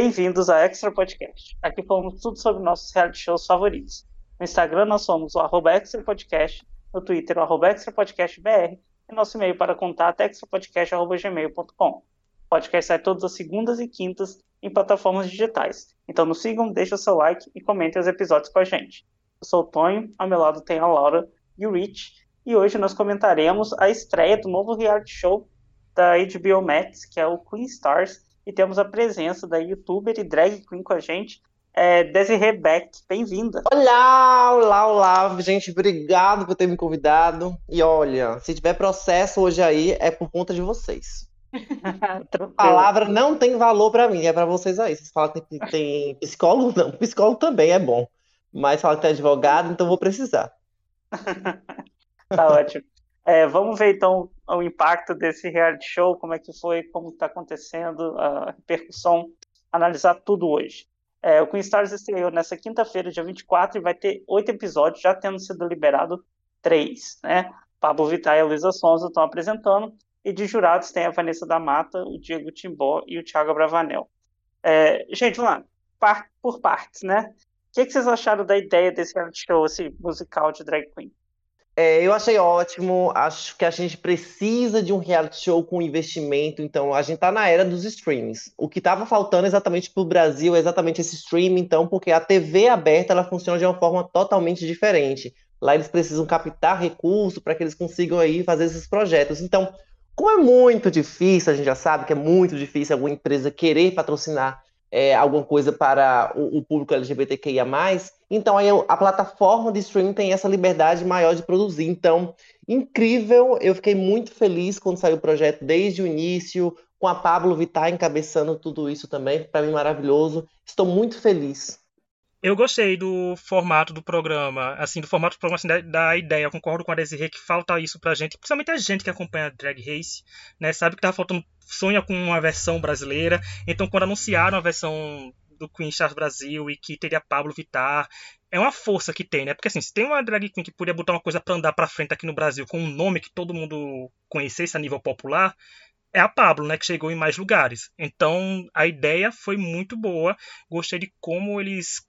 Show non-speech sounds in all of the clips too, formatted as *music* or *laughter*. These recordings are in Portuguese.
Bem-vindos a Extra Podcast. Aqui falamos tudo sobre nossos reality shows favoritos. No Instagram nós somos o arroba Extra Podcast, no Twitter o arroba Extra Podcast BR e nosso e-mail para contato é extrapodcast.gmail.com. O podcast sai todas as segundas e quintas em plataformas digitais. Então nos sigam, deixem o seu like e comentem os episódios com a gente. Eu sou o Tonho, ao meu lado tem a Laura e o Rich, e hoje nós comentaremos a estreia do novo reality show da HBO Max, que é o Queen Stars, e temos a presença da youtuber e drag queen com a gente, é, Desiree Beck. Bem-vinda. Olá, olá, olá, gente, obrigado por ter me convidado. E olha, se tiver processo hoje aí, é por conta de vocês. *laughs* a palavra não tem valor para mim, é para vocês aí. Vocês falam que tem psicólogo? Não, psicólogo também é bom. Mas falam que tem advogado, então vou precisar. *laughs* tá ótimo. É, vamos ver então o impacto desse reality show, como é que foi, como está acontecendo, a repercussão, analisar tudo hoje. É, o Queen Stars estreou nessa quinta-feira, dia 24, e vai ter oito episódios, já tendo sido liberado três. Né? Pablo Vittar e a Luísa Sonza estão apresentando, e de jurados tem a Vanessa da Mata, o Diego Timbó e o Thiago Bravanel. É, gente, vamos lá, par por partes, né? O que, que, vocês acharam da ideia desse reality show, esse musical de drag queen? É, eu achei ótimo. Acho que a gente precisa de um reality show com investimento. Então, a gente tá na era dos streams. O que estava faltando exatamente para o Brasil é exatamente esse streaming, então, porque a TV aberta ela funciona de uma forma totalmente diferente. Lá eles precisam captar recurso para que eles consigam aí fazer esses projetos. Então, como é muito difícil, a gente já sabe que é muito difícil alguma empresa querer patrocinar é, alguma coisa para o, o, público LGBTQIA+, então aí a plataforma de streaming tem essa liberdade maior de produzir. Então, incrível, eu fiquei muito feliz quando saiu o projeto desde o início, com a Pablo Vittar encabeçando tudo isso também, para mim maravilhoso. Estou muito feliz. Eu gostei do formato do programa, assim, do formato do programa, assim, da, da, ideia. Eu concordo com a Desirê que falta isso pra gente, principalmente a gente que acompanha Drag Race, né? Sabe que tá faltando, sonha com uma versão brasileira. Então, quando anunciaram a versão do Queen Stars Brasil e que teria Pablo Vittar, é uma força que tem, né? Porque assim, se tem uma drag queen que podia botar uma coisa para andar para frente aqui no Brasil com um nome que todo mundo conhecesse a nível popular, é a Pablo, né, que chegou em mais lugares. Então, a ideia foi muito boa. Gostei de como eles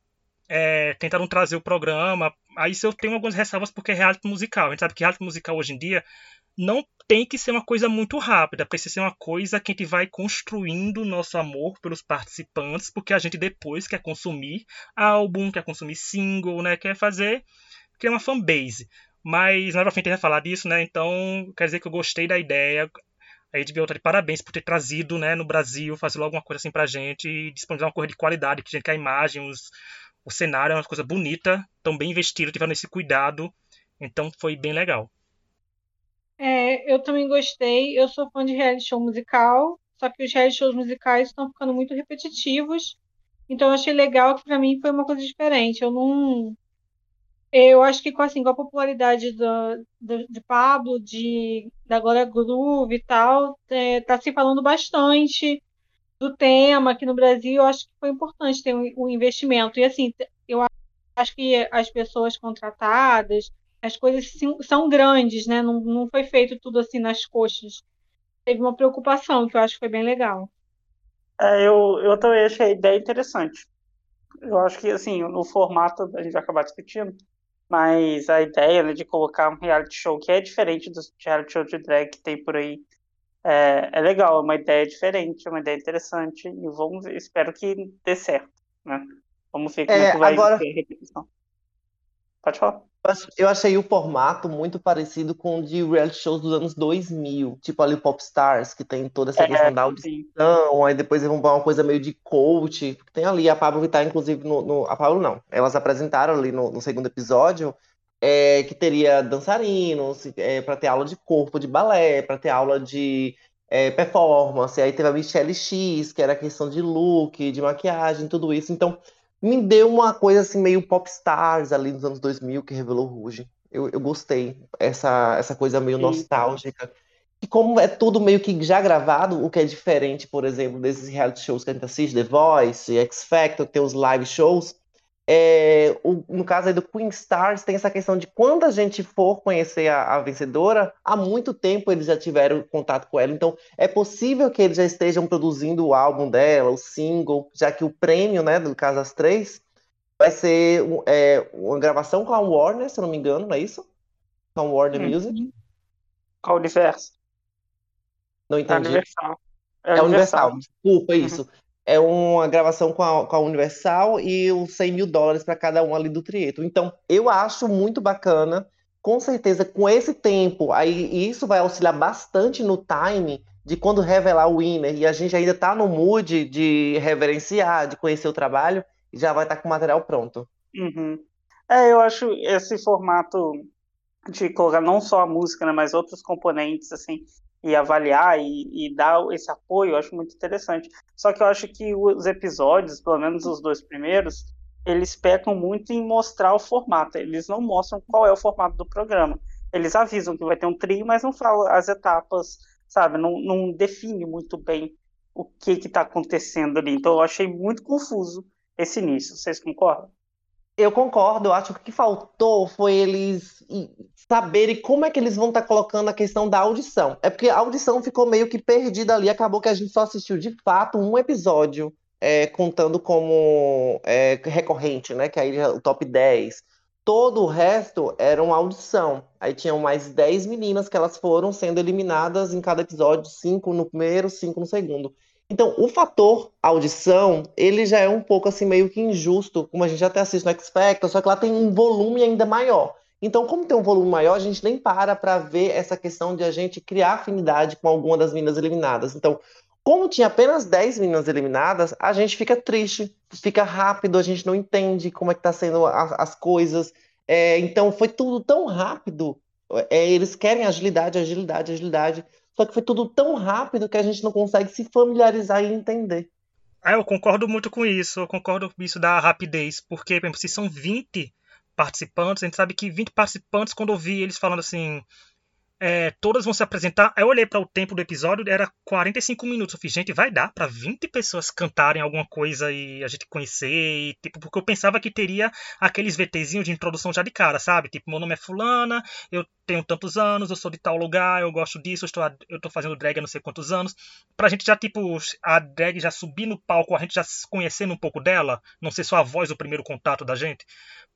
é, tentaram trazer o programa. Aí eu tenho algumas ressalvas porque é reality musical. A gente sabe que reality musical hoje em dia não tem que ser uma coisa muito rápida, precisa ser uma coisa que a gente vai construindo nosso amor pelos participantes, porque a gente depois quer consumir álbum, quer consumir single, né? Quer fazer, criar uma fanbase. Mas mais pra frente a gente vai falar disso, né? Então, quer dizer que eu gostei da ideia. A HBO tá de parabéns por ter trazido, né, no Brasil, fazer logo uma coisa assim pra gente e disponibilizar uma coisa de qualidade, que a gente quer a imagem, os, o cenário é uma coisa bonita, tão bem investido, tiveram esse cuidado, então foi bem legal. É, eu também gostei. Eu sou fã de reality show musical, só que os reality shows musicais estão ficando muito repetitivos. Então eu achei legal que para mim foi uma coisa diferente. Eu não eu acho que com, assim, com a popularidade do, do, de Pablo, de, da Glória Groove e tal, é, tá se falando bastante do tema aqui no Brasil, eu acho que foi importante ter um, um investimento. E assim, eu acho que as pessoas contratadas, as coisas são grandes, né? Não, não foi feito tudo assim nas coxas. Teve uma preocupação que eu acho que foi bem legal. É, eu, eu também achei a ideia interessante. Eu acho que, assim, no formato, a gente vai acabar discutindo, mas a ideia né, de colocar um reality show que é diferente dos reality show de drag que tem por aí é, é legal, é uma ideia diferente, é uma ideia interessante e vamos espero que dê certo, né? Vamos ver como é, é que vai agora... ser a repetição. Pode falar. Eu achei o formato muito parecido com o de reality shows dos anos 2000, tipo ali o Popstars, que tem toda essa é, questão da audição, aí depois vão uma coisa meio de coach, tem ali a Pablo Vittar, inclusive, no, no, a Pablo não, elas apresentaram ali no, no segundo episódio, é, que teria dançarinos, é, para ter aula de corpo, de balé, para ter aula de é, performance. Aí teve a Michelle X, que era questão de look, de maquiagem, tudo isso. Então, me deu uma coisa assim meio popstars ali nos anos 2000 que revelou Ruge. Eu, eu gostei. Essa, essa coisa meio Sim. nostálgica. E como é tudo meio que já gravado, o que é diferente, por exemplo, desses reality shows que a gente assiste, The Voice, X Factor, tem os live shows, É, o, no caso aí do Queen Stars, tem essa questão de quando a gente for conhecer a, a, vencedora, há muito tempo eles já tiveram contato com ela. Então, é possível que eles já estejam produzindo o álbum dela, o single, já que o prêmio, né, no caso as três, vai ser é, uma gravação com a Warner, se eu não me engano, não é isso? Com a Warner uhum. Music? Com a Universo. Não entendi. É Universal. É, é Universal. Universal. Desculpa, uhum. É uma gravação com a, com a Universal e os 100 mil dólares para cada um ali do Trieto. Então, eu acho muito bacana. Com certeza, com esse tempo, aí isso vai auxiliar bastante no time de quando revelar o winner. E a gente ainda está no mood de reverenciar, de conhecer o trabalho, já vai estar tá com o material pronto. Uhum. É, eu acho esse formato de colocar não só a música, né, mas outros componentes, assim, e avaliar e, e, dar esse apoio, eu acho muito interessante. Só que eu acho que os episódios, pelo menos os dois primeiros, eles pecam muito em mostrar o formato. Eles não mostram qual é o formato do programa. Eles avisam que vai ter um trio, mas não falam as etapas, sabe? Não, não define muito bem o que está acontecendo ali. Então eu achei muito confuso esse início. Vocês concordam? Eu concordo, eu acho que o que faltou foi eles saberem como é que eles vão estar tá colocando a questão da audição. É porque a audição ficou meio que perdida ali, acabou que a gente só assistiu de fato um episódio é, contando como é, recorrente, né? Que aí é o top 10. Todo o resto era uma audição. Aí tinham mais 10 meninas que elas foram sendo eliminadas em cada episódio, cinco no primeiro, cinco no segundo. Então, o fator audição, ele já é um pouco assim meio que injusto, como a gente até assiste no X Factor, só que lá tem um volume ainda maior. Então, como tem um volume maior, a gente nem para para ver essa questão de a gente criar afinidade com alguma das meninas eliminadas. Então, como tinha apenas 10 meninas eliminadas, a gente fica triste, fica rápido, a gente não entende como é que tá sendo a, as coisas. É, então, foi tudo tão rápido. É, eles querem agilidade, agilidade, agilidade. Só que foi tudo tão rápido que a gente não consegue se familiarizar e entender. Ah, eu concordo muito com isso. Eu concordo com isso da rapidez. Porque, por exemplo, se são 20 participantes, a gente sabe que 20 participantes, quando eu vi eles falando assim, é, todas vão se apresentar. Eu olhei para o tempo do episódio, era 45 minutos. Eu fiz, gente, vai dar para 20 pessoas cantarem alguma coisa e a gente conhecer. E, tipo, porque eu pensava que teria aqueles VTzinhos de introdução já de cara, sabe? Tipo, meu nome é Fulana, eu tenho tantos anos, eu sou de tal lugar, eu gosto disso, eu estou, eu estou fazendo drag há não sei quantos anos. Pra gente já, tipo, a drag já subir no palco, a gente já conhecendo um pouco dela, não ser só a voz o primeiro contato da gente.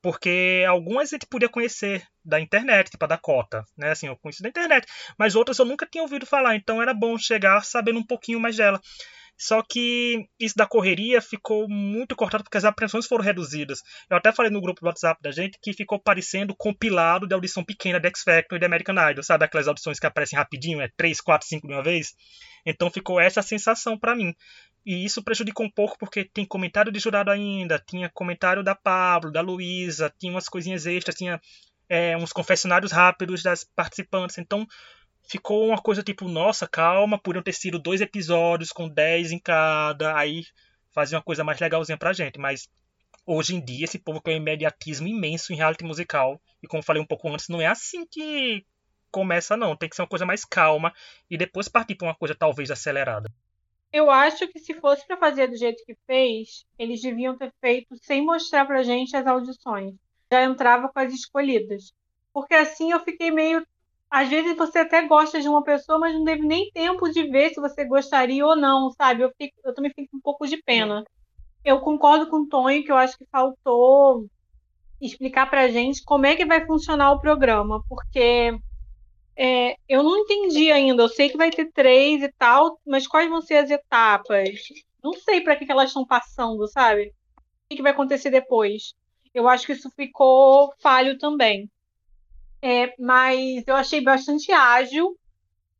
Porque algumas a gente podia conhecer da internet, tipo a Dakota, né? Assim, eu conheço da internet, mas outras eu nunca tinha ouvido falar, então era bom chegar sabendo um pouquinho mais dela. Só que isso da correria ficou muito cortado porque as apreensões foram reduzidas. Eu até falei no grupo do WhatsApp da gente que ficou parecendo compilado de audição pequena de X Factor e de American Idol, sabe? Aquelas audições que aparecem rapidinho, é 3, 4, 5 de uma vez. Então ficou essa sensação para mim. E isso prejudicou um pouco porque tem comentário de jurado ainda, tinha comentário da Pablo, da Luísa, tinha umas coisinhas extras, tinha é, uns confessionários rápidos das participantes. Então ficou uma coisa tipo, nossa, calma, podiam ter sido dois episódios com 10 em cada, aí fazia uma coisa mais legalzinha pra gente. Mas hoje em dia esse povo tem um imediatismo imenso em reality musical. E como falei um pouco antes, não é assim que começa, não. Tem que ser uma coisa mais calma e depois partir pra uma coisa talvez acelerada. Eu acho que se fosse para fazer do jeito que fez, eles deviam ter feito sem mostrar pra gente as audições. Já entrava com as escolhidas. Porque assim eu fiquei meio. Às vezes você até gosta de uma pessoa, mas não teve nem tempo de ver se você gostaria ou não, sabe? Eu, fico, eu também fico um pouco de pena. Eu concordo com o Tonho que eu acho que faltou explicar pra gente como é que vai funcionar o programa, porque é, eu não entendi ainda. Eu sei que vai ter três e tal, mas quais vão ser as etapas? Não sei para que, que elas estão passando, sabe? O que, que vai acontecer depois? Eu acho que isso ficou falho também. É, mas eu achei bastante ágil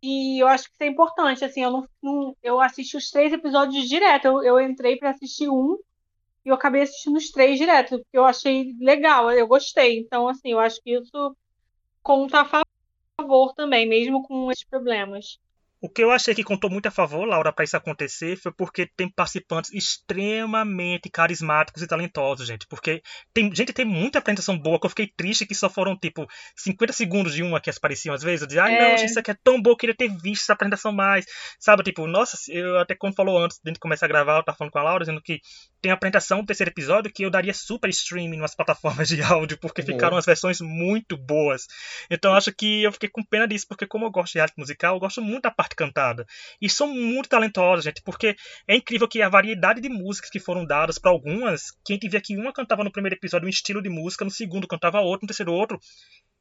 e eu acho que isso é importante. Assim, eu não, não eu assisti os três episódios direto. Eu, eu entrei para assistir um e eu acabei assistindo os três direto, porque eu achei legal, eu gostei. Então, assim, eu acho que isso conta a favor também, mesmo com esses problemas. O que eu achei que contou muito a favor, Laura, para isso acontecer foi porque tem participantes extremamente carismáticos e talentosos, gente. Porque tem gente tem muita apresentação boa que eu fiquei triste que só foram, tipo, 50 segundos de uma que apareciam às vezes. Eu dizia, ai, é... não, isso aqui é tão bom, eu queria ter visto essa apresentação mais. Sabe, tipo, nossa, eu até quando falou antes de gente começar a gravar, eu tava falando com a Laura, dizendo que tem a apresentação do terceiro episódio que eu daria super streaming nas plataformas de *laughs* áudio, porque Uhum. ficaram as versões muito boas. Então acho que eu fiquei com pena disso, porque como eu gosto de arte musical, eu gosto muito da parte cantada. E são muito talentosos, gente, porque é incrível que a variedade de músicas que foram dadas para algumas, que a gente via que uma cantava no primeiro episódio um estilo de música, no segundo cantava outro, no terceiro outro,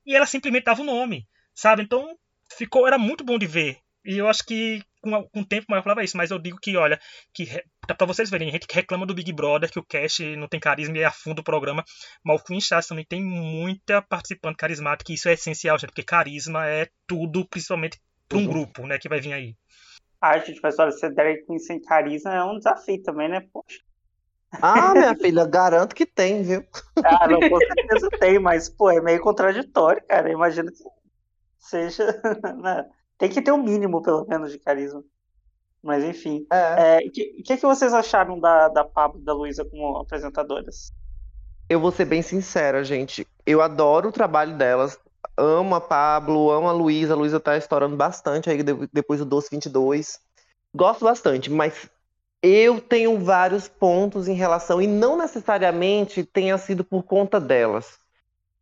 e ela simplesmente dava o nome, sabe? Então ficou, era muito bom de ver. E eu acho que com, com o tempo maior eu falava isso, mas eu digo que, olha, que pra vocês verem, a gente reclama do Big Brother, que o cast não tem carisma e afunda o programa, mas o Queen Stars também tem muita participante carismática, e isso é essencial, gente, porque carisma é tudo, principalmente pra um Tudo. grupo, né, que vai vir aí. Ah, gente, mas olha, ser drag queen sem carisma é um desafio também, né? Poxa. Ah, minha filha, garanto que tem, viu? Ah, não, com certeza tem, mas, pô, é meio contraditório, cara. Imagino que seja. *laughs* né? Tem que ter um mínimo, pelo menos, de carisma. Mas, enfim. É. O que, que, que vocês acharam da, da Pablo e da Luísa como apresentadoras? Eu vou ser bem sincera, gente. Eu adoro o trabalho delas. Amo a Pablo, amo a Luísa. A Luísa tá estourando bastante aí de- depois do Doce 22. Gosto bastante, mas eu tenho vários pontos em relação, e não necessariamente tenha sido por conta delas.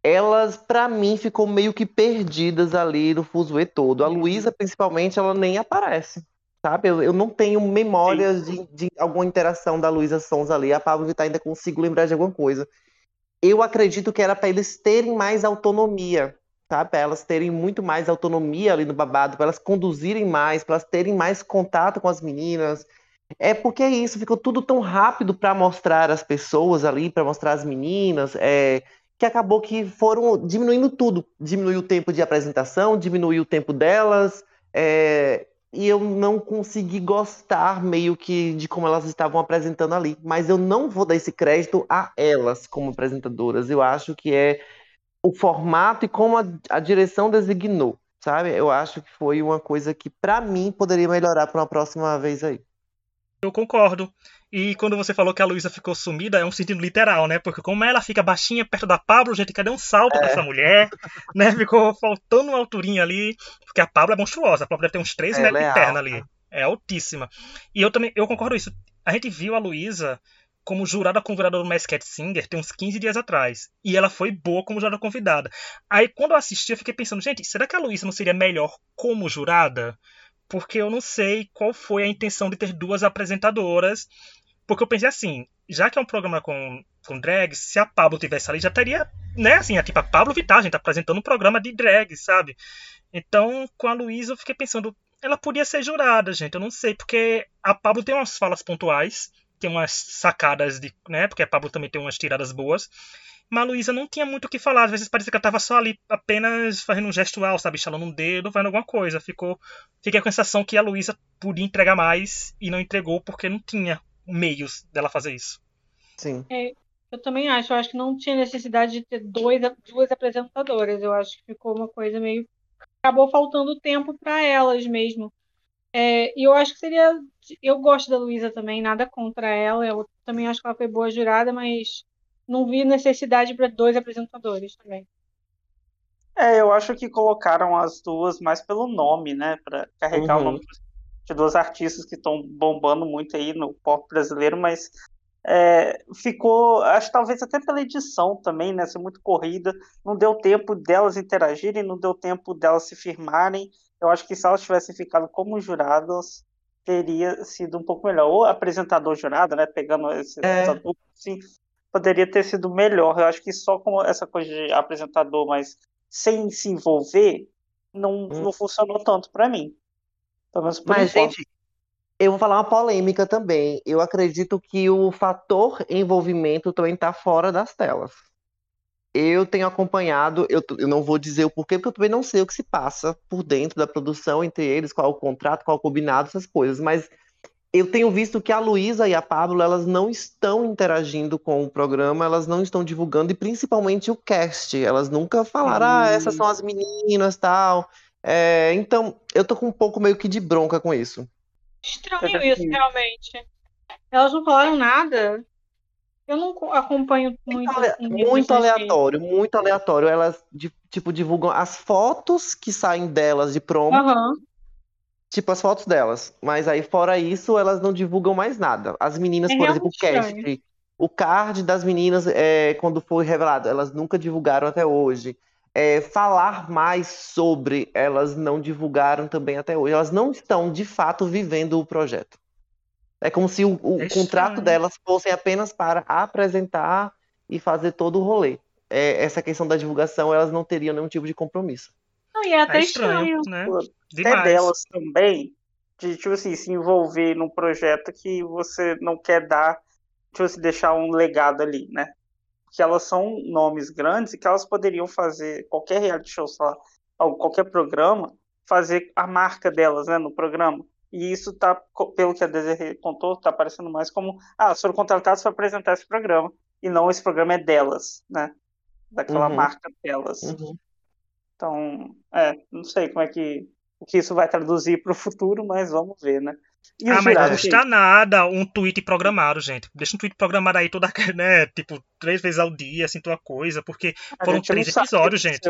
Elas, pra mim, ficou meio que perdidas ali no fuzuê todo. A Luísa, principalmente, ela nem aparece. Sabe? Eu, eu não tenho memórias de, de alguma interação da Luísa Sons ali. A Pablo Vittar ainda consigo lembrar de alguma coisa. Eu acredito que era para eles terem mais autonomia, Para elas terem muito mais autonomia ali no babado, para elas conduzirem mais, para elas terem mais contato com as meninas. É porque é isso, ficou tudo tão rápido para mostrar as pessoas ali, para mostrar as meninas, é, que acabou que foram diminuindo tudo. Diminuiu o tempo de apresentação, diminuiu o tempo delas, é, e eu não consegui gostar meio que de como elas estavam apresentando ali. Mas eu não vou dar esse crédito a elas como apresentadoras. Eu acho que é o formato e como a, a direção designou, sabe? Eu acho que foi uma coisa que, pra mim, poderia melhorar para uma próxima vez aí. Eu concordo. E quando você falou que a Luísa ficou sumida, é um sentido literal, né? Porque como ela fica baixinha perto da Pablo, gente, cadê um salto pra essa mulher? Né? *laughs* Ficou faltando uma alturinha ali. Porque a Pablo é monstruosa. A Pablo deve ter uns 3 Ela metros é de perna alta. ali. É altíssima. E eu também, eu concordo com isso. A gente viu a Luísa como jurada convidada do Masked Singer tem uns 15 dias atrás. E ela foi boa como jurada convidada. Aí quando eu assisti, eu fiquei pensando, gente, será que a Luísa não seria melhor como jurada? Porque eu não sei qual foi a intenção de ter duas apresentadoras. Porque eu pensei assim, já que é um programa com, com drag, se a Pablo tivesse ali, já teria, né, assim, a, tipo, a Pablo Vittar, a gente tá apresentando um programa de drag, sabe? Então, com a Luísa, eu fiquei pensando, ela podia ser jurada, gente, eu não sei, porque a Pablo tem umas falas pontuais, tem umas sacadas de, né, porque a Pablo também tem umas tiradas boas, mas a Luísa não tinha muito o que falar, às vezes parecia que ela tava só ali apenas fazendo um gestual, sabe, estalando um dedo, fazendo alguma coisa, ficou, fiquei com a sensação que a Luísa podia entregar mais e não entregou porque não tinha meios dela fazer isso. Sim. Eu também acho. Eu acho que não tinha necessidade de ter dois, duas apresentadoras. Eu acho que ficou uma coisa meio. Acabou faltando tempo para elas mesmo. É, e eu acho que seria. Eu gosto da Luísa também, nada contra ela. Eu também acho que ela foi boa jurada, mas não vi necessidade para dois apresentadores também. É, eu acho que colocaram as duas mais pelo nome, né? Pra carregar Uhum. o nome de duas artistas que estão bombando muito aí no pop brasileiro, mas é, ficou, acho que talvez até pela edição também, né? Ser muito corrida, não deu tempo delas interagirem, não deu tempo delas se firmarem. Eu acho que se elas tivessem ficado como juradas, teria sido um pouco melhor. Ou apresentador jurado, né? Pegando esse, É. essa dupla, assim, poderia ter sido melhor. Eu acho que só com essa coisa de apresentador, mas sem se envolver, não, Hum. não funcionou tanto pra mim. Pelo menos por Mas, enquanto. gente, eu vou falar uma polêmica também. Eu acredito que o fator envolvimento também tá fora das telas. Eu tenho acompanhado, eu, eu não vou dizer o porquê, porque eu também não sei o que se passa por dentro da produção entre eles, qual é o contrato, qual é o combinado, essas coisas. Mas eu tenho visto que a Luísa e a Pablo, elas não estão interagindo com o programa, elas não estão divulgando, e principalmente o cast. Elas nunca falaram, ah, essas são as meninas, tal. É, então, eu tô com um pouco meio que de bronca com isso. Estranho isso, realmente. Elas não falaram nada. Eu não co- acompanho muito Ale- assim, Muito aleatório, muito aleatório. Elas, di- tipo, divulgam as fotos que saem delas de promo, Aham. tipo, as fotos delas. Mas aí, fora isso, elas não divulgam mais nada. As meninas, É por exemplo, o cast, O card das meninas, é, quando foi revelado, elas nunca divulgaram até hoje. É, falar mais sobre, elas não divulgaram também até hoje. Elas não estão, de fato, vivendo o projeto. É como se o, o É contrato delas fosse apenas para apresentar e fazer todo o rolê. É, essa questão da divulgação, elas não teriam nenhum tipo de compromisso. Não, e é até É estranho, estranho. né? Pô, até delas também, de, tipo assim, se envolver num projeto que você não quer dar, tipo assim, deixar um legado ali, né? Que elas são nomes grandes e que elas poderiam fazer qualquer reality show, sei lá, ou qualquer programa, fazer a marca delas, né, no programa. E isso tá, pelo que a Desiree contou, tá parecendo mais como, ah, foram contratadas para apresentar esse programa, e não esse programa é delas, né? Daquela Uhum. marca delas. Uhum. Então, é, não sei como é que o que isso vai traduzir para o futuro, mas vamos ver, né? E Ah, mas não custa nada um tweet programado, gente. Deixa um tweet programado aí toda, *laughs* né? Tipo, três vezes ao dia, assim, tua coisa, porque a foram três episódios, gente.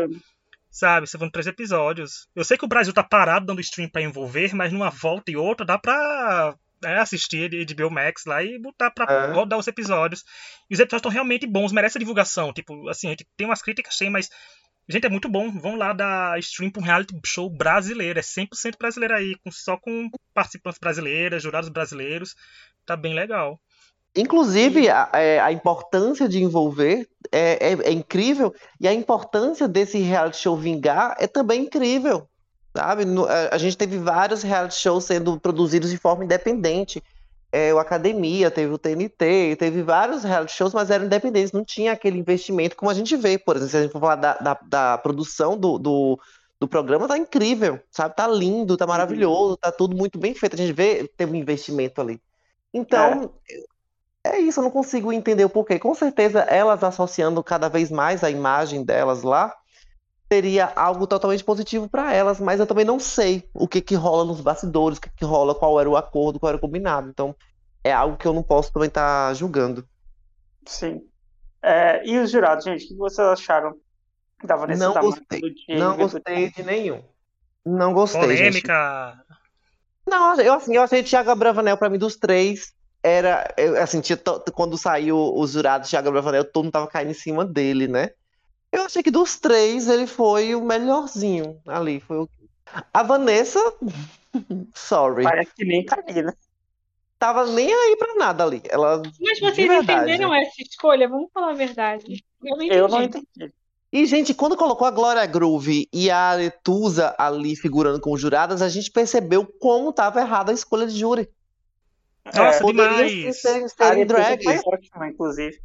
Sabe, foram três episódios. Eu sei que o Brasil tá parado dando stream pra envolver, mas numa volta e outra dá pra né, assistir de HBO Max lá e botar pra É. rodar os episódios. E os episódios estão realmente bons, merece a divulgação. Tipo, assim, a gente tem umas críticas, sim, mas. Gente, é muito bom. Vão lá dar stream pra um reality show brasileiro. É 100% brasileiro aí, com, só com participantes brasileiras, jurados brasileiros. Tá bem legal. Inclusive, a, é, a importância de envolver é, é- é incrível, e a importância desse reality show vingar é também incrível, sabe? No- a, a gente teve vários reality shows sendo produzidos de forma independente. É, o Academia, teve o TNT, teve vários reality shows, mas eram independentes, não tinha aquele investimento como a gente vê, por exemplo, se a gente for falar da, da, da produção do, do, do programa, tá incrível, sabe? Tá lindo, tá maravilhoso, tá tudo muito bem feito. A gente vê, teve um investimento ali. Então, é isso, eu não consigo entender o porquê. Com certeza, elas associando cada vez mais a imagem delas lá, seria algo totalmente positivo para elas, mas eu também não sei o que que rola nos bastidores, o que que rola, qual era o acordo, qual era o combinado. Então, é algo que eu não posso também estar julgando. Sim. É, e os jurados, gente, o que vocês acharam da Vanessa Não gostei. do Diego Não gostei de nenhum. Não gostei, gente. Polêmica. Não, eu assim, eu achei Thiago Bravanel pra mim dos três era eu, assim, tinha quando saiu os jurados Thiago Bravanel, todo mundo tava caindo em cima dele, né? Eu achei que dos três ele foi o melhorzinho ali, foi o A Vanessa, *laughs* sorry, Parece que nem caí, né? tava nem aí pra nada ali. Ela Mas vocês verdade. entenderam essa escolha? Vamos falar a verdade. Eu não entendi. Eu não entendi. E, gente, quando colocou a Glória Groove e a Aretusa ali figurando como juradas, a gente percebeu como tava errada a escolha de júri. Nossa, é, demais. drag. foi ótima, inclusive.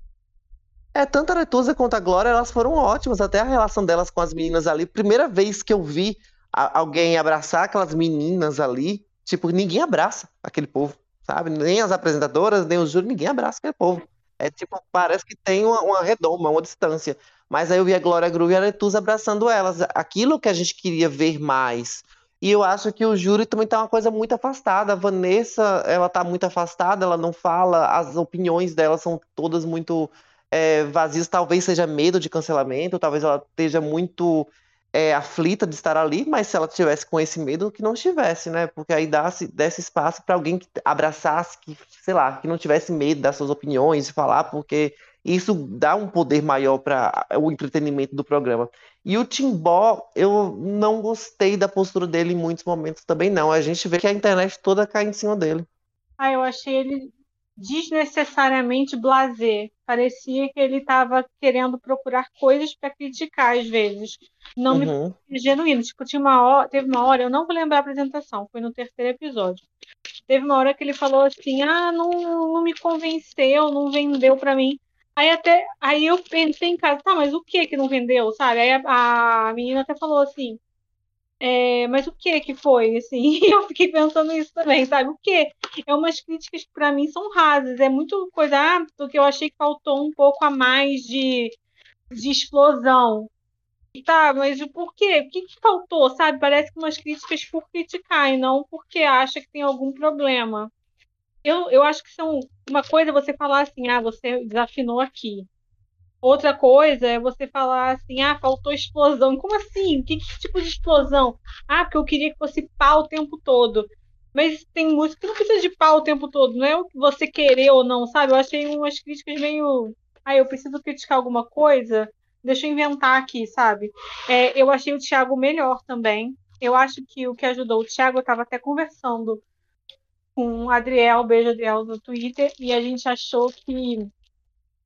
É, tanto a Aretusa quanto a Glória, elas foram ótimas, até a relação delas com as meninas ali. Primeira vez que eu vi a- alguém abraçar aquelas meninas ali, tipo, ninguém abraça aquele povo, sabe? Nem as apresentadoras, nem os júri, ninguém abraça aquele povo. É tipo, parece que tem uma, uma redoma, uma distância. Mas aí eu vi a Glória Groove e a Aretusa abraçando elas. Aquilo que a gente queria ver mais. E eu acho que o júri também tá uma coisa muito afastada. A Vanessa, ela tá muito afastada, ela não fala, as opiniões dela são todas muito é, vazias. Talvez seja medo de cancelamento, talvez ela esteja muito é, aflita de estar ali, mas se ela tivesse com esse medo, que não estivesse, né? Porque aí desse, desse espaço para alguém que abraçasse, que, sei lá, que não tivesse medo das suas opiniões, de falar, porque isso dá um poder maior para o entretenimento do programa. E o Timbó, eu não gostei da postura dele em muitos momentos também, não. A gente vê que a internet toda cai em cima dele. Ah, eu achei ele desnecessariamente blasé. Parecia que ele estava querendo procurar coisas para criticar às vezes. Não me Uhum. parecia genuíno. Tipo, tinha uma hora, teve uma hora, eu não vou lembrar a apresentação, foi no terceiro episódio. Teve uma hora que ele falou assim: "Ah, não, não me convenceu, não vendeu para mim". Aí até aí eu pensei em casa, tá, mas o que que não vendeu, sabe? Aí a, a menina até falou assim: é, mas o que que foi, assim? *laughs* Eu fiquei pensando nisso também, sabe? O que? É umas críticas que para mim são rasas, é muito coisa, ah, porque eu achei que faltou um pouco a mais de, de explosão. Tá, mas o porquê? O que que faltou, sabe? Parece que umas críticas por criticar e não porque acha que tem algum problema. Eu, eu acho que são uma coisa é você falar assim, ah, você desafinou aqui. Outra coisa é você falar assim, ah, faltou explosão. Como assim? Que, que tipo de explosão? Ah, porque eu queria que fosse pau o tempo todo. Mas tem música que não precisa de pau o tempo todo, não é o que você querer ou não, sabe? Eu achei umas críticas meio. Ah, eu preciso criticar alguma coisa? Deixa eu inventar aqui, sabe? É, eu achei o Thiago melhor também. Eu acho que o que ajudou, o Thiago estava até conversando com o Adriel, beijo Adriel no Twitter, e a gente achou que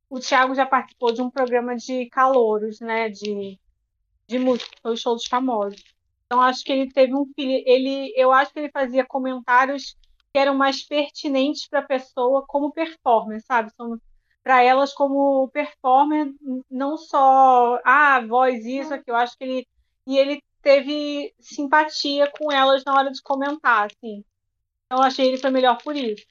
o Thiago já participou de um programa de calouros, né? De, de música, foi o show dos famosos. Então acho que ele teve um ele eu acho que ele fazia comentários que eram mais pertinentes para a pessoa como performer, sabe? Para elas como performer, não só ah, voz isso aqui, eu acho que ele e ele teve simpatia com elas na hora de comentar, assim. Eu achei ele foi melhor por isso.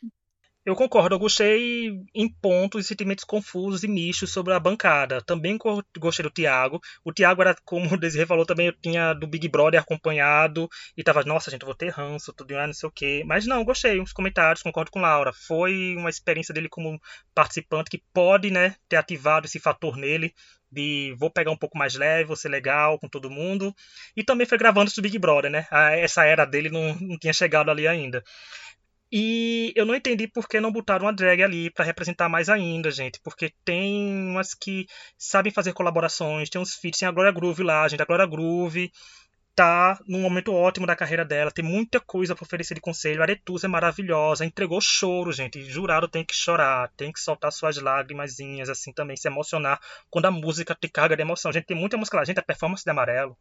Eu concordo, eu gostei em pontos e sentimentos confusos e mistos sobre a bancada. Também gostei do Thiago. O Thiago era, como o Desirê falou, também eu tinha do Big Brother acompanhado e tava, nossa, gente, eu vou ter ranço, tudo não sei o quê. Mas não, gostei, uns comentários, concordo com Laura. Foi uma experiência dele como participante que pode, né, ter ativado esse fator nele de vou pegar um pouco mais leve, vou ser legal com todo mundo. E também foi gravando isso do Big Brother, né? Essa era dele não, não tinha chegado ali ainda. E eu não entendi por que não botaram uma drag ali para representar mais ainda, gente. Porque tem umas que sabem fazer colaborações, tem uns feats, tem a Glória Groove lá, gente. A Glória Groove tá num momento ótimo da carreira dela, tem muita coisa para oferecer de conselho. A Aretusa é maravilhosa, entregou choro, gente. Jurado tem que chorar, tem que soltar suas lágrimazinhas, assim também, se emocionar quando a música te carga de emoção. Gente, tem muita música lá, gente. A performance de Amarelo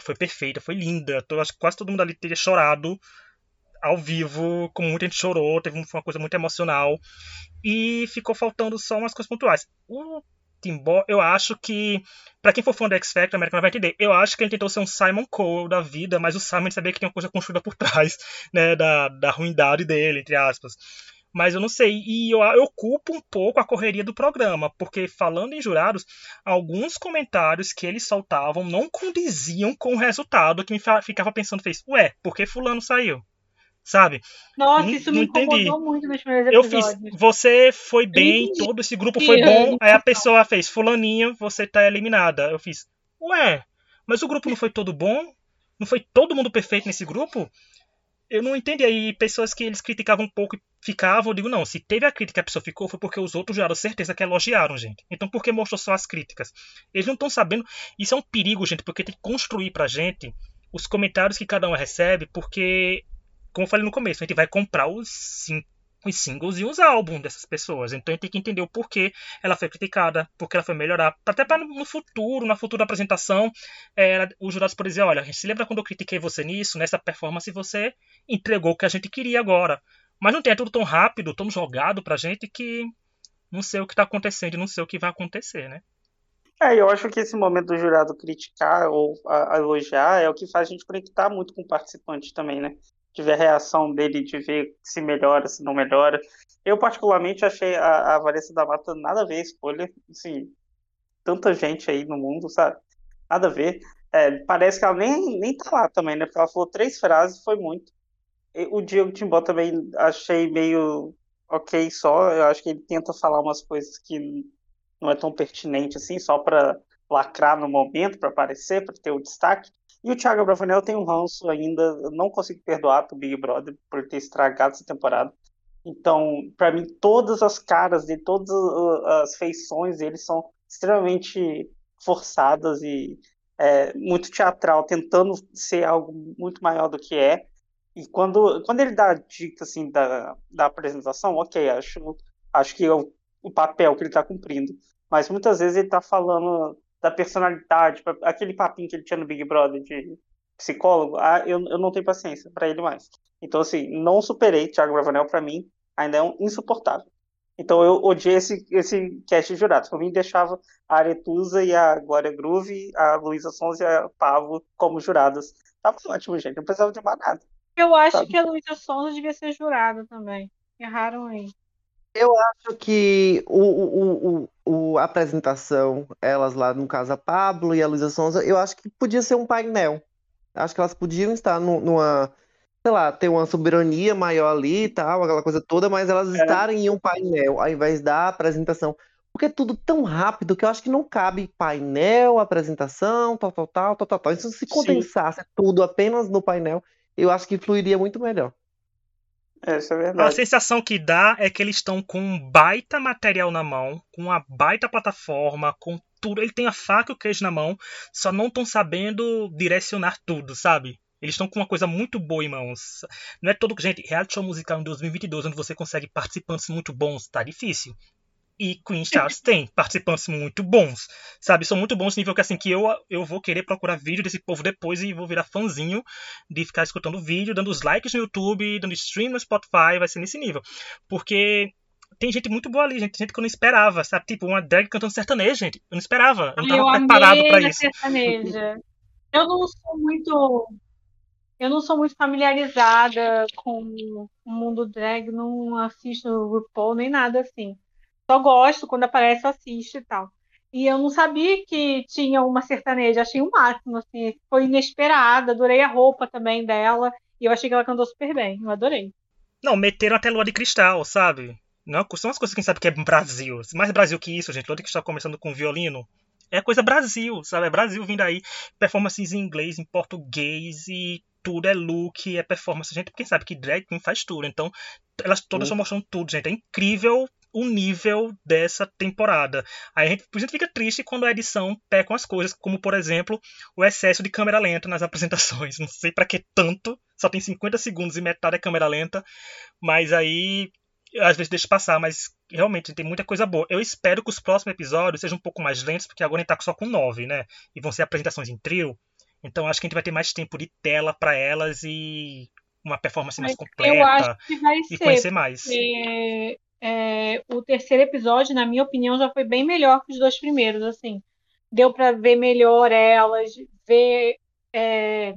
foi perfeita, foi linda. Eu acho que quase todo mundo ali teria chorado ao vivo, como muita gente chorou, teve uma coisa muito emocional. E ficou faltando só umas coisas pontuais. O Timbó, eu acho que, para quem for fã do X Factor, América não vai entender. Eu acho que ele tentou ser um Simon Cole da vida, mas o Simon sabia que tem uma coisa construída por *laughs* trás, né, da, da ruindade dele, entre aspas. Mas eu não sei, e eu, eu culpo um pouco a correria do programa, porque falando em jurados, alguns comentários que eles soltavam não condiziam com o resultado, que me ficava pensando, fez, ué, por que fulano saiu? Sabe? Nossa, não, isso me incomodou entendi. muito nos primeiros episódios. Eu fiz, você foi bem, todo esse grupo foi bom, aí a pessoa fez, fulaninho, você tá eliminada. Eu fiz, ué, mas o grupo não foi todo bom? Não foi todo mundo perfeito nesse grupo? Eu não entendi. Aí pessoas que eles criticavam um pouco e ficavam, eu digo, não, se teve a crítica que a pessoa ficou, foi porque os outros já certeza que elogiaram, gente. Então por que mostrou só as críticas? Eles não estão sabendo. Isso é um perigo, gente, porque tem que construir pra gente os comentários que cada um recebe, porque como eu falei no começo, a gente vai comprar os, os singles e os álbuns dessas pessoas. Então a gente tem que entender o porquê ela foi criticada, porque ela foi melhorar. Até para no futuro, na futura apresentação, é, os jurados podem dizer: olha, se lembra quando eu critiquei você nisso, nessa performance você entregou o que a gente queria agora. Mas não tem, é tudo tão rápido, tão jogado pra gente que não sei o que tá acontecendo não sei o que vai acontecer, né? É, eu acho que esse momento do jurado criticar ou a, a elogiar é o que faz a gente conectar muito com o participante também, né? De ver a reação dele, de ver se melhora, se não melhora. Eu, particularmente, achei a, a Vanessa da Mata nada a ver a escolha. Assim, tanta gente aí no mundo, sabe? Nada a ver. É, parece que ela nem, nem tá lá também, né? Porque ela falou três frases, foi muito. E o Diego Timbó também achei meio ok só. Eu acho que ele tenta falar umas coisas que não é tão pertinente assim, só para lacrar no momento, para aparecer, para ter o destaque. E o Thiago Bravanel tem um ranço ainda, eu não consigo perdoar pro Big Brother por ter estragado essa temporada. Então, para mim, todas as caras dele, todas as feições dele são extremamente forçadas e é, muito teatral, tentando ser algo muito maior do que é. E quando, quando ele dá a dica assim, da, da apresentação, ok, acho, acho que é o, o papel que ele está cumprindo. Mas muitas vezes ele está falando da personalidade, aquele papinho que ele tinha no Big Brother de psicólogo, ah, eu, eu não tenho paciência para ele mais. Então, assim, não superei Thiago Bravanel, para mim, ainda é um insuportável. Então, eu odiei esse, esse cast de jurados. Para mim, deixava a Aretusa e a Glória Groove, a Luísa Sons e a Pavo como juradas. Tava ótimo, gente. Não precisava de mais nada. Eu acho sabe? que a Luísa Sons devia ser jurada também. Erraram aí. Eu acho que o, o, o, o, a apresentação, elas lá, no caso a Pablo e a Luísa Sonza, eu acho que podia ser um painel. Acho que elas podiam estar no, numa, sei lá, ter uma soberania maior ali e tal, aquela coisa toda, mas elas é. estarem em um painel ao invés da apresentação. Porque é tudo tão rápido que eu acho que não cabe painel, apresentação, tal, tal, tal, tal, tal, tal. Então, se condensasse Sim. tudo apenas no painel, eu acho que fluiria muito melhor. Essa é A verdade. sensação que dá é que eles estão com um baita material na mão, com uma baita plataforma, com tudo. Ele tem a faca e o queijo na mão, só não estão sabendo direcionar tudo, sabe? Eles estão com uma coisa muito boa em mãos. Não é todo. Gente, reality show musical em 2022, onde você consegue participantes muito bons, tá difícil. E Queen Charles *laughs* tem participantes muito bons, sabe? São muito bons, nível que assim, que eu, eu vou querer procurar vídeo desse povo depois e vou virar fãzinho de ficar escutando vídeo, dando os likes no YouTube, dando stream no Spotify, vai ser nesse nível. Porque tem gente muito boa ali, gente, gente que eu não esperava, sabe? Tipo, uma drag cantando sertanejo, gente. Eu não esperava, eu não Eu tava preparado amei pra a isso. sertaneja. Eu não sou muito. Eu não sou muito familiarizada com o mundo drag, não assisto RuPaul nem nada assim. Só gosto, quando aparece, eu assisto e tal. E eu não sabia que tinha uma sertaneja, achei o máximo, assim, foi inesperada, adorei a roupa também dela, e eu achei que ela cantou super bem, eu adorei. Não, meteram até lua de cristal, sabe? Não, são as coisas que a gente sabe que é Brasil. Mais Brasil que isso, gente. Lua de cristal começando com violino. É coisa Brasil, sabe? É Brasil vindo aí. Performances em inglês, em português e tudo é look, é performance. Gente, quem sabe que drag queen faz tudo. Então, elas todas estão mostrando tudo, gente. É incrível o nível dessa temporada. Aí a gente, a gente fica triste quando a edição peca as coisas, como por exemplo o excesso de câmera lenta nas *laughs* apresentações. Não sei para que tanto, só tem 50 segundos e metade é câmera lenta, mas aí às vezes deixa passar, mas realmente tem muita coisa boa. Eu espero que os próximos episódios sejam um pouco mais lentos, porque agora a gente tá só com nove, né? E vão ser apresentações em trio. Então acho que a gente vai ter mais tempo de tela para elas e uma performance mais Eu completa acho que vai e ser, conhecer mais. É, o terceiro episódio, na minha opinião, já foi bem melhor que os dois primeiros, assim. Deu para ver melhor elas, ver é,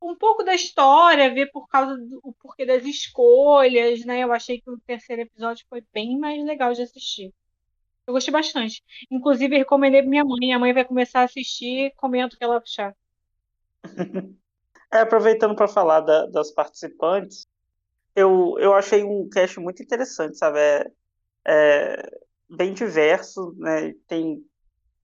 um pouco da história, ver por causa do o porquê das escolhas, né? Eu achei que o terceiro episódio foi bem mais legal de assistir. Eu gostei bastante. Inclusive, recomendei pra minha mãe. Minha mãe vai começar a assistir, comento o que ela achar. *laughs* É, aproveitando para falar da- das participantes, eu, eu achei um cast muito interessante, sabe? É, é bem diverso, né? Tem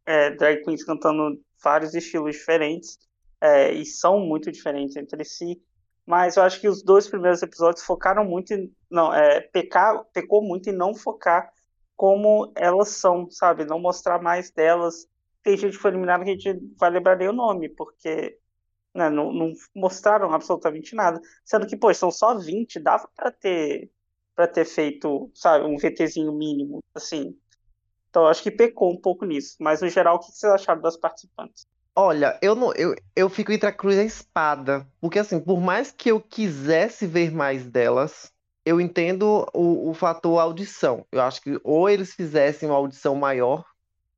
é, drag queens cantando vários estilos diferentes, é, e são muito diferentes entre si, mas eu acho que os dois primeiros episódios focaram muito em, não, é, pecar, pecou muito em não focar como elas são, sabe? Não mostrar mais delas. Tem gente que foi eliminada que a gente vai lembrar nem o nome, porque né, não, não mostraram absolutamente nada. Sendo que, pô, são só 20, dava para ter para ter feito, sabe, um VTzinho mínimo, assim. Então, eu acho que pecou um pouco nisso. Mas, no geral, o que vocês acharam das participantes? Olha, eu não, eu, eu fico entre a cruz e a espada, porque assim, por mais que eu quisesse ver mais delas, eu entendo o, o fator audição. Eu acho que ou eles fizessem uma audição maior,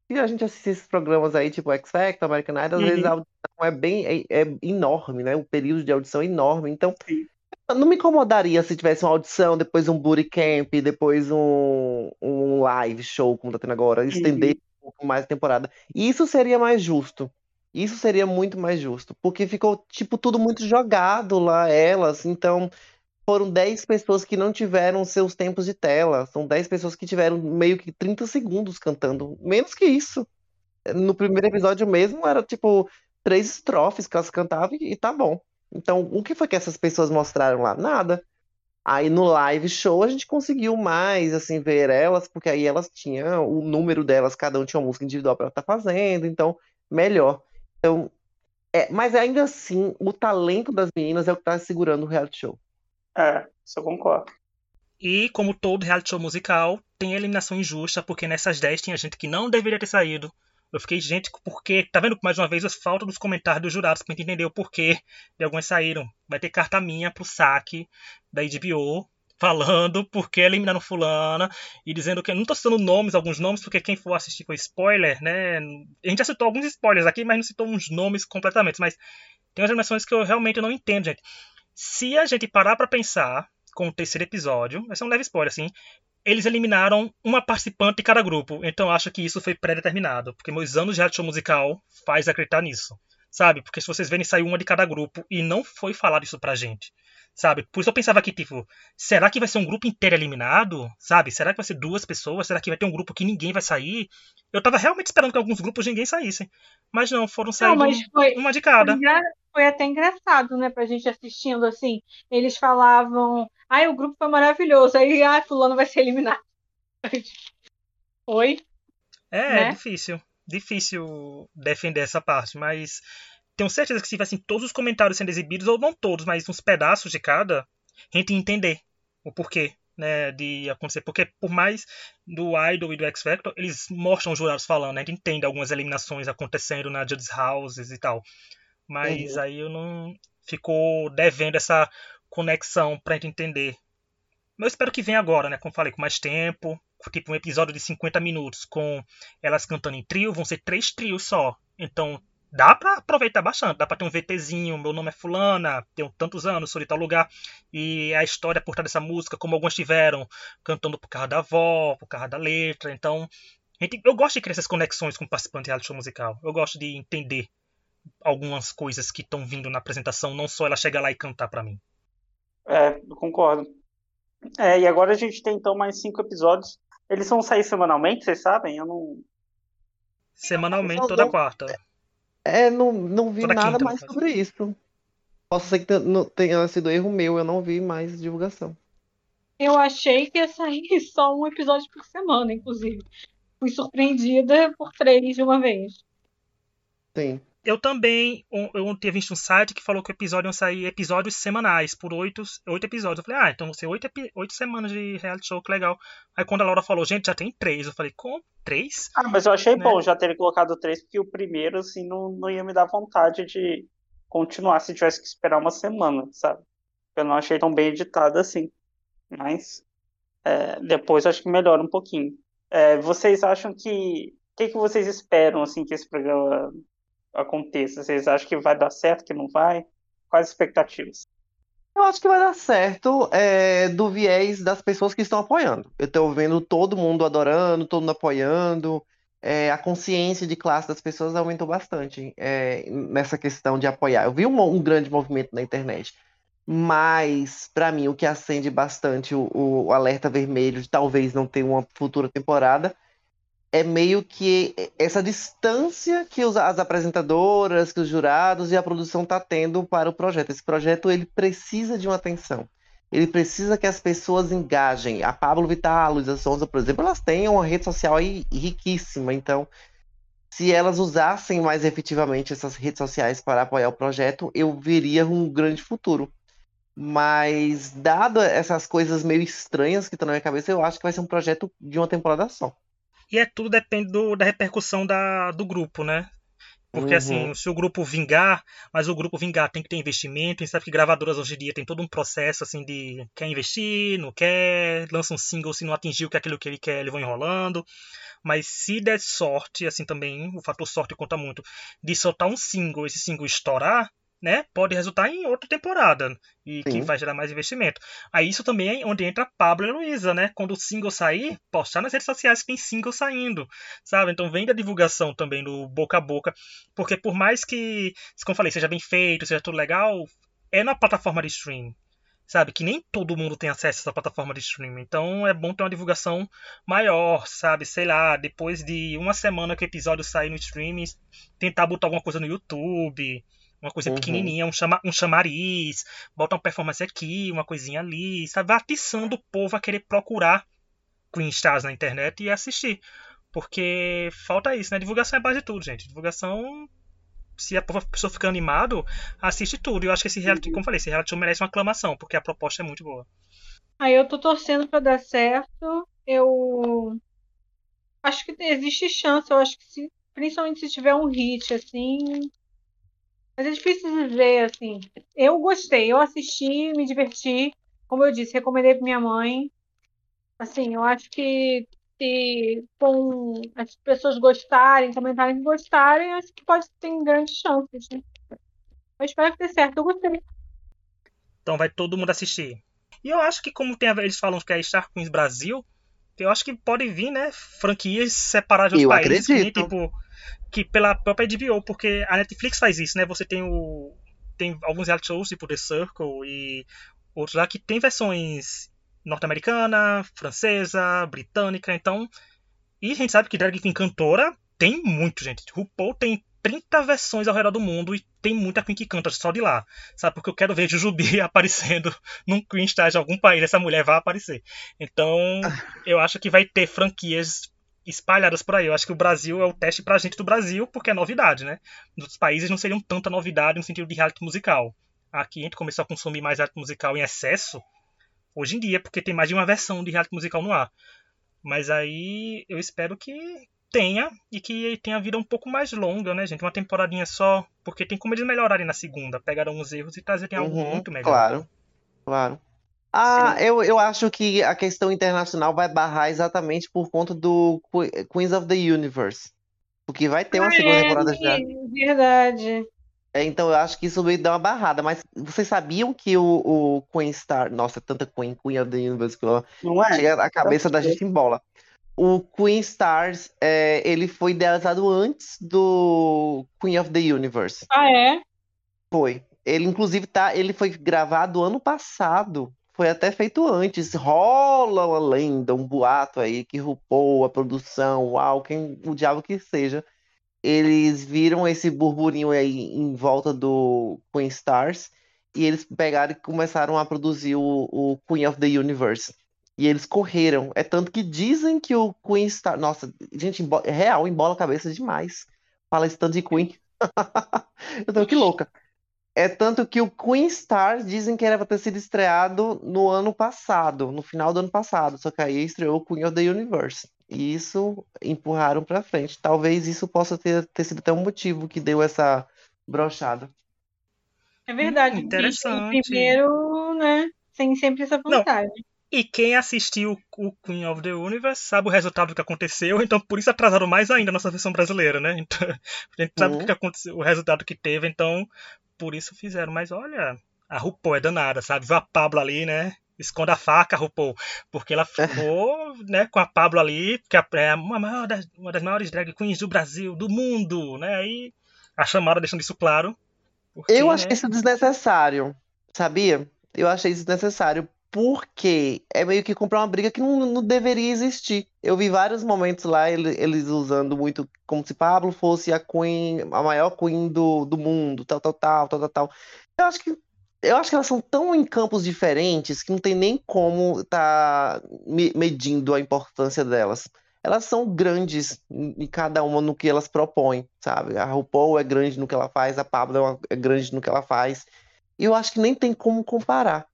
e a gente assiste esses programas aí, tipo X Factor, American Idol, às vezes Uhum. a audição é bem, é, é enorme, né? O período de audição é enorme, então Sim. não me incomodaria se tivesse uma audição, depois um bootcamp, depois um, um live show, como tá tendo agora, estender um pouco mais a temporada. E isso seria mais justo. Isso seria muito mais justo, porque ficou, tipo, tudo muito jogado lá, elas. Então, foram 10 pessoas que não tiveram seus tempos de tela. São 10 pessoas que tiveram meio que 30 segundos cantando. Menos que isso. No primeiro episódio mesmo, era tipo três estrofes que elas cantavam e, e tá bom. Então, o que foi que essas pessoas mostraram lá? Nada. Aí no live show a gente conseguiu mais, assim, ver elas, porque aí elas tinham o número delas, cada um tinha uma música individual pra estar fazendo, então, melhor. Então, é, mas ainda assim, o talento das meninas é o que tá segurando o reality show. É, isso eu concordo. E, como todo reality show musical, tem eliminação injusta, porque nessas 10 tinha gente que não deveria ter saído. Eu fiquei, gente, porque. Tá vendo mais uma vez a falta dos comentários dos jurados pra gente entender o porquê de algumas saíram. Vai ter carta minha pro saque da HBO falando porque eliminaram fulana e dizendo que. Não tô citando nomes, alguns nomes, porque quem for assistir foi spoiler, né? A gente já citou alguns spoilers aqui, mas não citou uns nomes completamente. Mas tem umas eliminações que eu realmente não entendo, gente. Se a gente parar pra pensar com o terceiro episódio, vai ser um leve spoiler, assim. Eles eliminaram uma participante de cada grupo, então acho que isso foi pré-determinado, porque meus anos de reality show musical faz acreditar nisso, sabe? Porque se vocês verem, saiu uma de cada grupo e não foi falado isso pra gente, sabe? Por isso eu pensava que, tipo, será que vai ser um grupo inteiro eliminado, sabe? Será que vai ser duas pessoas? Será que vai ter um grupo que ninguém vai sair? Eu tava realmente esperando que alguns grupos ninguém saíssem. Mas não, foram saindo Não, mas foi, uma de cada. foi, até engraçado, né, pra gente assistindo, assim. Eles falavam, ai, o grupo foi maravilhoso. Aí, ah, fulano vai ser eliminado. *laughs* Oi? É, é Né? difícil. Difícil defender essa parte, mas tenho certeza que se tivessem todos os comentários sendo exibidos, ou não todos, mas uns pedaços de cada, a gente ia entender o porquê, né, de acontecer. Porque por mais do Idol e do X Factor, eles mostram os jurados falando, né, a gente entende algumas eliminações acontecendo na Judges Houses e tal. Mas Uhum. aí eu não ficou devendo essa conexão pra gente entender. Mas eu espero que venha agora, né? Como falei, com mais tempo. Tipo um episódio de 50 minutos com elas cantando em trio. Vão ser três trios só. Então dá pra aproveitar bastante. Dá pra ter um VTzinho. Meu nome é Fulana. Tenho tantos anos, sou de tal lugar. E a história por trás dessa música, como algumas tiveram. Cantando por causa da avó, por causa da letra. Então. gente- Eu gosto de criar essas conexões com o participante de reality show musical. Eu gosto de entender algumas coisas que estão vindo na apresentação, não só ela chegar lá e cantar pra mim. É, eu concordo. É, e agora a gente tem então mais cinco episódios. Eles vão sair semanalmente, vocês sabem? Eu não. Semanalmente, toda quarta. É, não, não vi Toda nada quinta, no mais sobre isso. Posso ser que tenha sido erro meu, eu não vi mais divulgação. Eu achei que ia sair *laughs* só um episódio por semana, inclusive. Fui surpreendida por três de uma vez. Sim. Eu também, eu tinha visto um site que falou que o episódio iam sair episódios semanais, por oito, oito episódios. Eu falei, ah, então vão ser oito, oito semanas de reality show, que legal. Aí quando a Laura falou, gente, já tem três, eu falei, como? Três? Ah, mas eu achei Né? bom já terem colocado três, porque o primeiro, assim, não, não ia me dar vontade de continuar se tivesse que esperar uma semana, sabe? Eu não achei tão bem editado assim. Mas é, depois acho que melhora um pouquinho. É, vocês acham que. O que, que vocês esperam, assim, que esse programa aconteça? Vocês acham que vai dar certo, que não vai? Quais as expectativas? Eu acho que vai dar certo é, do viés das pessoas que estão apoiando. Eu tô vendo todo mundo adorando, todo mundo apoiando. é, a consciência de classe das pessoas aumentou bastante é, nessa questão de apoiar. Eu vi um, um grande movimento na internet. Mas, para mim, o que acende bastante o, o alerta vermelho de talvez não ter uma futura temporada é meio que essa distância que os- as apresentadoras, que os jurados e a produção tá tendo para o projeto. Esse projeto ele precisa de uma atenção. Ele precisa que as pessoas engajem. A Pablo Vittar, a Luísa Sonza, por exemplo, elas têm uma rede social aí riquíssima. Então, se elas usassem mais efetivamente essas redes sociais para apoiar o projeto, eu veria um grande futuro. Mas, dado essas coisas meio estranhas que estão na minha cabeça, eu acho que vai ser um projeto de uma temporada só. E é tudo depende do- da repercussão da, do grupo, né? Porque Uhum. assim, se o grupo vingar, mas o grupo vingar tem que ter investimento, a gente sabe que gravadoras hoje em dia tem todo um processo assim de quer investir, não quer, lança um single, se não atingiu que é aquilo que ele quer, eles vão enrolando. Mas se der sorte, assim também, o fator sorte conta muito, de soltar um single, esse single estourar, né? Pode resultar em outra temporada e que Sim. vai gerar mais investimento. Aí isso também é onde entra Pablo e Luísa, né? Quando o single sair, postar nas redes sociais que tem single saindo, sabe? Então vem da divulgação também do boca a boca, porque por mais que, como eu falei, seja bem feito, seja tudo legal, é na plataforma de streaming. Sabe, que nem todo mundo tem acesso a essa plataforma de streaming. Então é bom ter uma divulgação maior, sabe? Sei lá, depois de uma semana que o episódio sair no streaming, tentar botar alguma coisa no YouTube, uma coisa Uhum. pequenininha, um, chama, um chamariz, bota uma performance aqui, uma coisinha ali, sabe? Vai atiçando o povo a querer procurar Queen Stars na internet e assistir. Porque falta isso, né? Divulgação é a base de tudo, gente. Divulgação. Se a pessoa ficar animado, assiste tudo. E eu acho que esse reality, como eu falei, esse reality show merece uma aclamação, porque a proposta é muito boa. Aí eu tô torcendo pra dar certo. Eu acho que existe chance. Eu acho que se, principalmente se tiver um hit, assim. Mas é difícil dizer, assim. Eu gostei, eu assisti, me diverti. Como eu disse, recomendei pra minha mãe. Assim, eu acho que se com as pessoas gostarem, comentarem que gostarem, acho que pode ter grandes chances. Né? Eu espero que dê certo. Eu gostei. Então vai todo mundo assistir. E eu acho que como tem a, eles falam que é Star Queens Brasil, eu acho que pode vir, né, franquias separadas de Eu outros países, que nem, acredito. tipo que pela própria HBO, porque a Netflix faz isso, né? Você tem o tem alguns reality shows tipo The Circle e outros lá que tem versões norte-americana, francesa, britânica, então. E a gente sabe que drag queen cantora tem muito, gente. RuPaul tem 30 versões ao redor do mundo e tem muita Queen que canta só de lá. Sabe? Porque eu quero ver Jujubi *laughs* aparecendo num Queen Star de algum país. Essa mulher vai aparecer. Então, eu acho que vai ter franquias espalhadas por aí. Eu acho que o Brasil é o teste pra gente do Brasil, porque é novidade, né? Nos outros países não seriam tanta novidade no sentido de reality musical. Aqui a gente começou a consumir mais reality musical em excesso hoje em dia, porque tem mais de uma versão de reality musical no ar. Mas aí eu espero que tenha e que tenha vida um pouco mais longa, né, gente? Uma temporadinha só, porque tem como eles melhorarem na segunda, pegaram os erros e trazerem algo Uhum, muito melhor. claro, claro. Ah, Sim. eu, eu acho que a questão internacional vai barrar exatamente por conta do Que- Queens of the Universe. Porque vai ter uma segunda É, temporada já. verdade. É, então eu acho que isso meio dá uma barrada. Mas vocês sabiam que o, o Queen Star. Nossa, tanta Queen, Queen of the Universe que eu- Não é? chega a cabeça da gente em bola. O Queen Stars, é, ele foi idealizado antes do Queen of the Universe. Ah, é? Foi. Ele, inclusive, tá, ele foi gravado ano passado. Foi até feito antes. Rola uma lenda, um boato aí que RuPaul, a produção, uau, quem, o diabo que seja. Eles viram esse burburinho aí em volta do Queen Stars e eles pegaram e começaram a produzir o, o Queen of the Universe. E eles correram. É tanto que dizem que o Queen Star. Nossa, gente, embo- é real, embola a cabeça demais. Fala esse tanto de Queen. *laughs* Eu tô que louca. É tanto que o Queen Stars dizem que era para ter sido estreado no ano passado, no final do ano passado, só que aí estreou o Queen of the Universe. E isso empurraram pra frente. Talvez isso possa ter, ter sido até um motivo que deu essa brochada. É verdade. Hum, interessante. primeiro, né? Tem sempre essa Não. E quem assistiu o Queen of the Universe sabe o resultado do que aconteceu, então por isso atrasaram mais ainda a nossa versão brasileira, né? Então, *laughs* a gente sabe o Uhum. que aconteceu, o resultado que teve, então por isso fizeram. Mas olha, a RuPaul é danada, sabe? Viu a Pablo ali, né? Esconda a faca, RuPaul. Porque ela *laughs* ficou, né, com a Pablo ali, que é uma, maior das, uma das maiores drag queens do Brasil, do mundo, né? Aí a chamada deixando isso claro. Porque, Eu achei né? isso desnecessário, sabia? Eu achei isso desnecessário porque é meio que comprar uma briga que não, não deveria existir. Eu vi vários momentos lá ele- eles usando muito como se Pablo fosse a queen, a maior queen do, do mundo, tal, tal, tal, tal, tal, tal. Eu acho que eu acho que elas são tão em campos diferentes que não tem nem como tá me- medindo a importância delas. Elas são grandes em cada uma no que elas propõem, sabe? A RuPaul é grande no que ela faz, a Pablo é é grande no que ela faz. E eu acho que nem tem como comparar.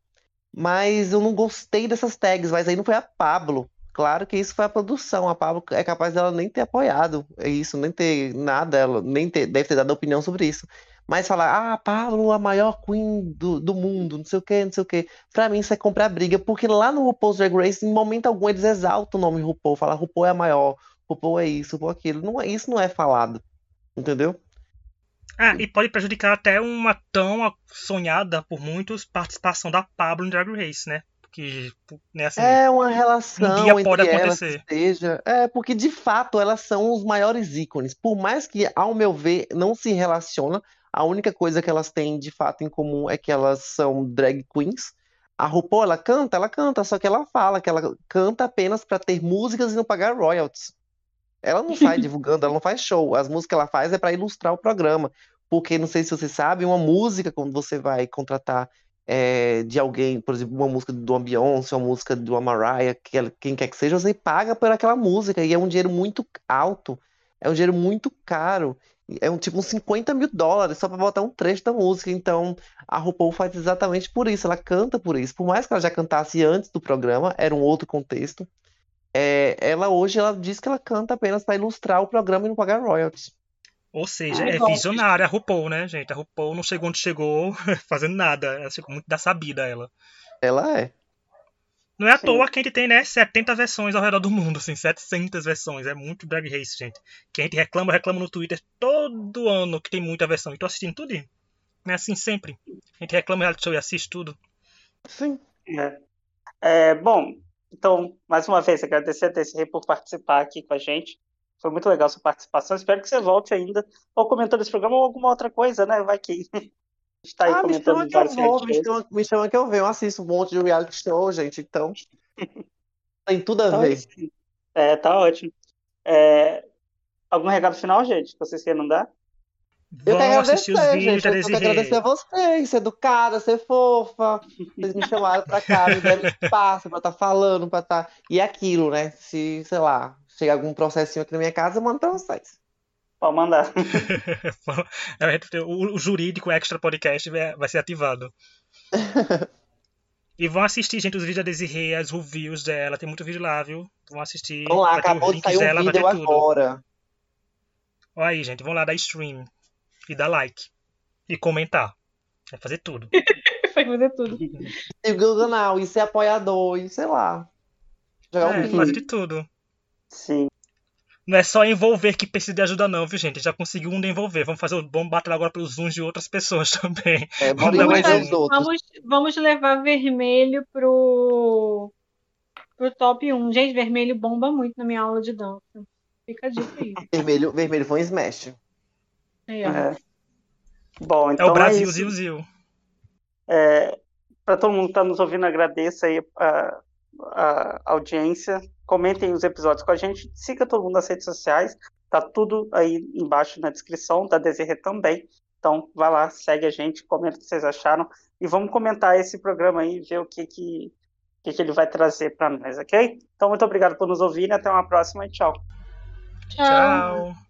Mas eu não gostei dessas tags, mas aí não foi a Pablo. Claro que isso foi a produção. A Pablo é capaz dela nem ter apoiado isso, nem ter nada, ela nem ter, deve ter dado opinião sobre isso. Mas falar, ah, Pablo, a maior queen do, do mundo, não sei o que, não sei o que. Pra mim isso é comprar briga, porque lá no RuPaul's Drag Race, em momento algum, eles exaltam o nome RuPaul, falam RuPaul é a maior, RuPaul é isso, RuPaul é aquilo. Não, é- isso não é falado, entendeu? Ah, e pode prejudicar até uma tão sonhada por muitos participação da Pablo em Drag Race, né? Porque, né, assim, É uma um relação dia pode que acontecer. seja. É, porque de fato elas são os maiores ícones. Por mais que, ao meu ver, não se relaciona, a única coisa que elas têm de fato em comum é que elas são drag queens. A RuPaul, ela canta, ela canta, só que ela fala que ela canta apenas para ter músicas e não pagar royalties. Ela não sai divulgando, ela não faz show. As músicas que ela faz é para ilustrar o programa. Porque, não sei se você sabe, uma música, quando você vai contratar é, de alguém, por exemplo, uma música do Beyoncé, uma música uma Mariah, que ela- quem quer que seja, você paga por aquela música. E é um dinheiro muito alto. É um dinheiro muito caro. É um tipo uns 50 mil dólares só para botar um trecho da música. Então, a RuPaul faz exatamente por isso. Ela canta por isso. Por mais que ela já cantasse antes do programa, era um outro contexto. É, ela hoje ela diz que ela canta apenas para ilustrar o programa e não pagar royalties. Ou seja, é visionária a RuPaul, né, gente? A RuPaul não chegou onde *laughs* chegou fazendo nada. Ela chegou muito da sabida, ela. Ela é. Não é à Sim. toa que a gente tem, né, 70 versões ao redor do mundo, assim, 700 versões. É muito Drag Race, gente. Que a gente reclama, reclama no Twitter todo ano que tem muita versão. E tô assistindo tudo. É assim sempre. A gente reclama reality show e assiste tudo. Sim. É. É, bom, então, mais uma vez, agradecer a TCR por participar aqui com a gente. Foi muito legal sua participação. Espero que você volte ainda ou comentando esse programa ou alguma outra coisa, né? Vai que. *laughs* gente tá aí Ah, me comentando chama que eu vou, me chama, me chama que eu venho. Eu assisto um monte de reality show, gente. Então, *laughs* tem tudo a Tá ver. É, tá ótimo. É, algum recado final, gente, que vocês queiram dar? Eu quero Vão assistir os agradecer, vídeos gente. da Eu quero agradecer a vocês, ser educada, ser fofa. Vocês me chamaram pra cá, me deram espaço pra estar falando, pra estar. E é aquilo, né? Se, sei lá, chegar algum processinho aqui na minha casa, eu mando pra vocês. Pode mandar. *laughs* o, o jurídico extra podcast vai ser ativado. *laughs* E vão assistir, gente, os vídeos da Desirê, as reviews dela. Tem muito vídeo lá, viu? Vão assistir. Vamos lá, acabou de sair um dela, vídeo tudo. agora. Olha aí, gente. Vão lá dar stream. E dar like. E comentar. *laughs* Vai fazer tudo. Vai fazer tudo. Siga o canal, e ser apoiador, e sei lá. Jogar um É, vídeo. fazer de tudo. Sim. Não é só envolver que precisa de ajuda, não, viu, gente? Já conseguiu um de envolver. Vamos fazer o vamos batalhar agora pelos uns de outras pessoas *laughs* também. É, Vamos um. Vamos, vamos levar vermelho pro, pro top 1. Gente, vermelho bomba muito na minha aula de dança. Fica a dica aí. Vermelho, vermelho foi um smash. Ó. É. Bom, É então o Brasil, isso. Zil, Zil. Para todo mundo que está nos ouvindo, agradeço aí a, a audiência. Comentem os episódios com a gente. Siga todo mundo nas redes sociais. Tá tudo aí embaixo na descrição, da Desirê também. Então, vai lá, segue a gente, comenta o que vocês acharam. E vamos comentar esse programa aí, ver o que, que, que, que ele vai trazer para nós, ok? Então, muito obrigado por nos ouvir e até uma próxima e tchau. Tchau. Tchau.